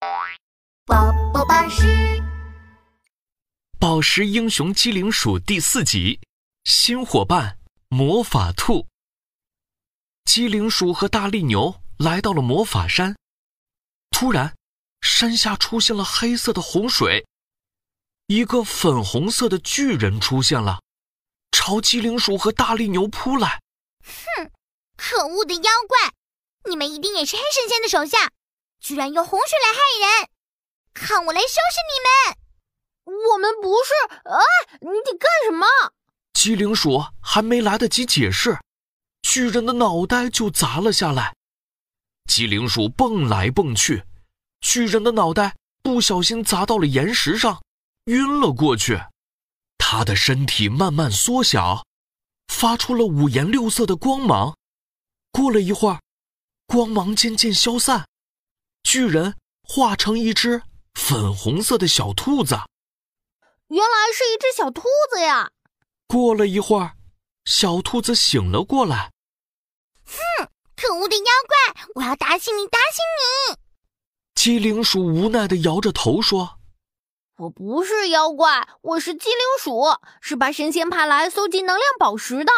宝宝巴士，宝石英雄机灵鼠第四集，新伙伴魔法兔。机灵鼠和大力牛来到了魔法山，突然，山下出现了黑色的洪水，一个粉红色的巨人出现了，朝机灵鼠和大力牛扑来。哼，可恶的妖怪！你们一定也是黑神仙的手下，居然用洪水来害人！看我来收拾你们！我们不是……哎，你得干什么？机灵鼠还没来得及解释，巨人的脑袋就砸了下来。机灵鼠蹦来蹦去，巨人的脑袋不小心砸到了岩石上，晕了过去。他的身体慢慢缩小，发出了五颜六色的光芒。过了一会儿，光芒渐渐消散，巨人化成一只。粉红色的小兔子，原来是一只小兔子呀！过了一会儿，小兔子醒了过来。哼，可恶的妖怪！我要打醒你，打醒你！机灵鼠无奈的摇着头说：“我不是妖怪，我是机灵鼠，是把神仙派来搜集能量宝石的。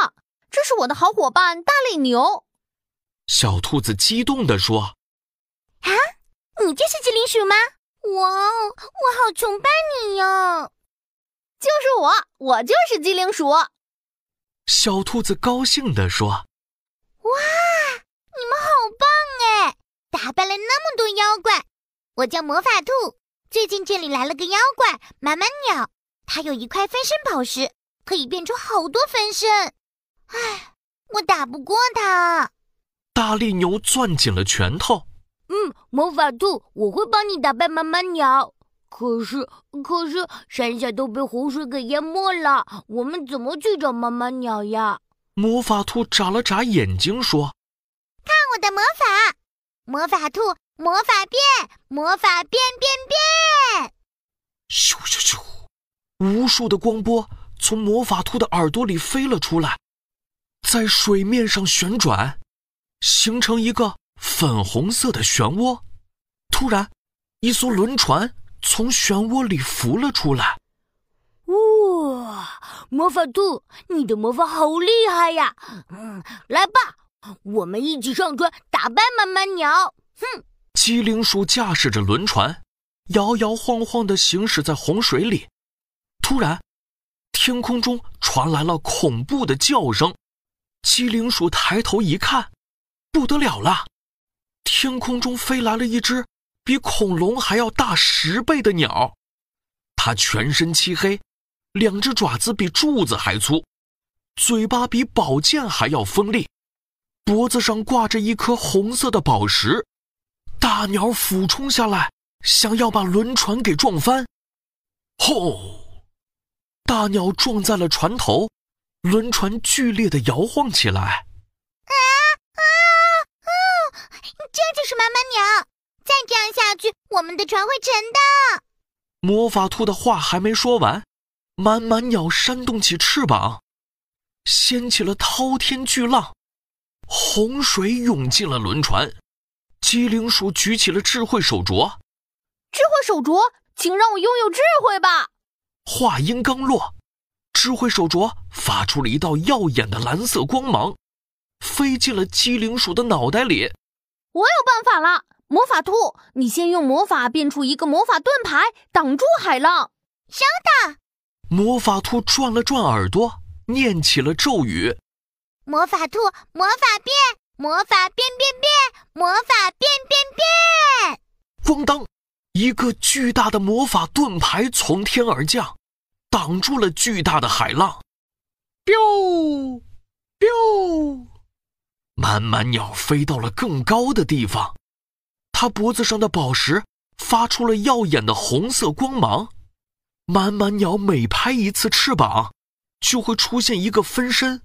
这是我的好伙伴大力牛。”小兔子激动的说：“啊，你就是机灵鼠吗？”哇哦，我好崇拜你呀！就是我，我就是机灵鼠。小兔子高兴地说：“哇，你们好棒哎，打败了那么多妖怪！我叫魔法兔，最近这里来了个妖怪满满鸟，它有一块分身宝石，可以变出好多分身。唉，我打不过它。”大力牛攥紧了拳头。嗯，魔法兔，我会帮你打败妈妈鸟。可是，可是山下都被洪水给淹没了，我们怎么去找妈妈鸟呀？魔法兔眨了眨眼睛说：“看我的魔法，魔法兔，魔法变，魔法变变变！”咻咻咻，无数的光波从魔法兔的耳朵里飞了出来，在水面上旋转，形成一个。粉红色的漩涡，突然，一艘轮船从漩涡里浮了出来。哇，魔法兔，你的魔法好厉害呀！嗯，来吧，我们一起上船打败慢慢鸟。哼！机灵鼠驾驶着轮船，摇摇晃晃的行驶在洪水里。突然，天空中传来了恐怖的叫声。机灵鼠抬头一看，不得了了！天空中飞来了一只比恐龙还要大十倍的鸟，它全身漆黑，两只爪子比柱子还粗，嘴巴比宝剑还要锋利，脖子上挂着一颗红色的宝石。大鸟俯冲下来，想要把轮船给撞翻。吼！大鸟撞在了船头，轮船剧烈的摇晃起来。这就是满满鸟，再这样下去，我们的船会沉的。魔法兔的话还没说完，满满鸟扇动起翅膀，掀起了滔天巨浪，洪水涌进了轮船。机灵鼠举起了智慧手镯，智慧手镯，请让我拥有智慧吧。话音刚落，智慧手镯发出了一道耀眼的蓝色光芒，飞进了机灵鼠的脑袋里。我有办法了，魔法兔，你先用魔法变出一个魔法盾牌，挡住海浪。收到。魔法兔转了转耳朵，念起了咒语：魔法兔，魔法变，魔法变变变，魔法变变变。咣当，一个巨大的魔法盾牌从天而降，挡住了巨大的海浪。biu biu。满满鸟飞到了更高的地方，它脖子上的宝石发出了耀眼的红色光芒。满满鸟每拍一次翅膀，就会出现一个分身。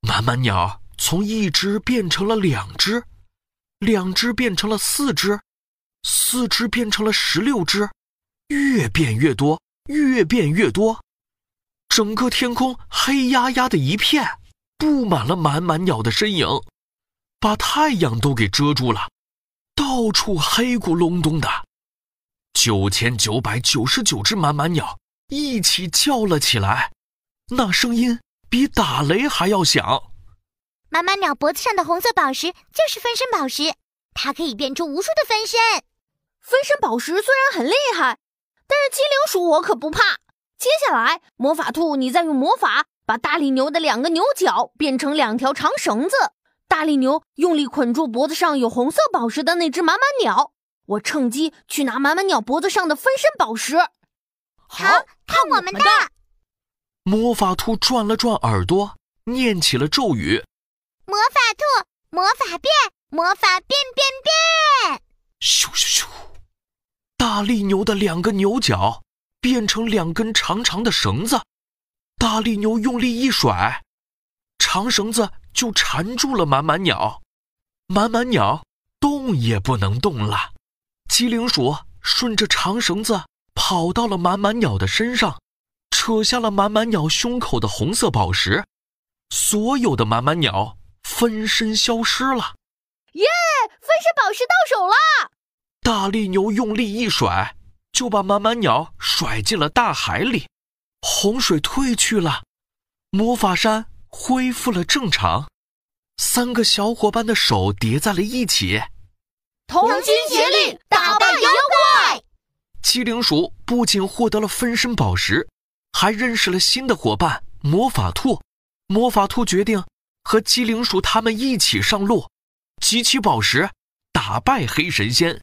满满鸟从一只变成了两只，两只变成了四只，四只变成了十六只，越变越多，越变越多。整个天空黑压压的一片，布满了满满鸟的身影。把太阳都给遮住了，到处黑咕隆咚的，九千九百九十九只满满鸟一起叫了起来，那声音比打雷还要响。满满鸟脖子上的红色宝石就是分身宝石，它可以变出无数的分身。分身宝石虽然很厉害，但是机灵鼠我可不怕。接下来，魔法兔，你再用魔法把大力牛的两个牛角变成两条长绳子。大力牛用力捆住脖子上有红色宝石的那只满满鸟，我趁机去拿满满鸟脖子上的分身宝石。好，看我们的！魔法兔转了转耳朵，念起了咒语。魔法兔，魔法变，魔法变变变！咻咻咻！大力牛的两个牛角变成两根长长的绳子，大力牛用力一甩，长绳子就缠住了满满鸟，满满鸟动也不能动了。机灵鼠顺着长绳子跑到了满满鸟的身上，扯下了满满鸟胸口的红色宝石，所有的满满鸟。分身消失了，耶！分身宝石到手了。大力牛用力一甩，就把满满鸟甩进了大海里。洪水退去了，魔法山恢复了正常。三个小伙伴的手叠在了一起，同心协力打败妖怪。机灵鼠不仅获得了分身宝石，还认识了新的伙伴魔法兔。魔法兔决定。和机灵鼠他们一起上路，集齐宝石，打败黑神仙。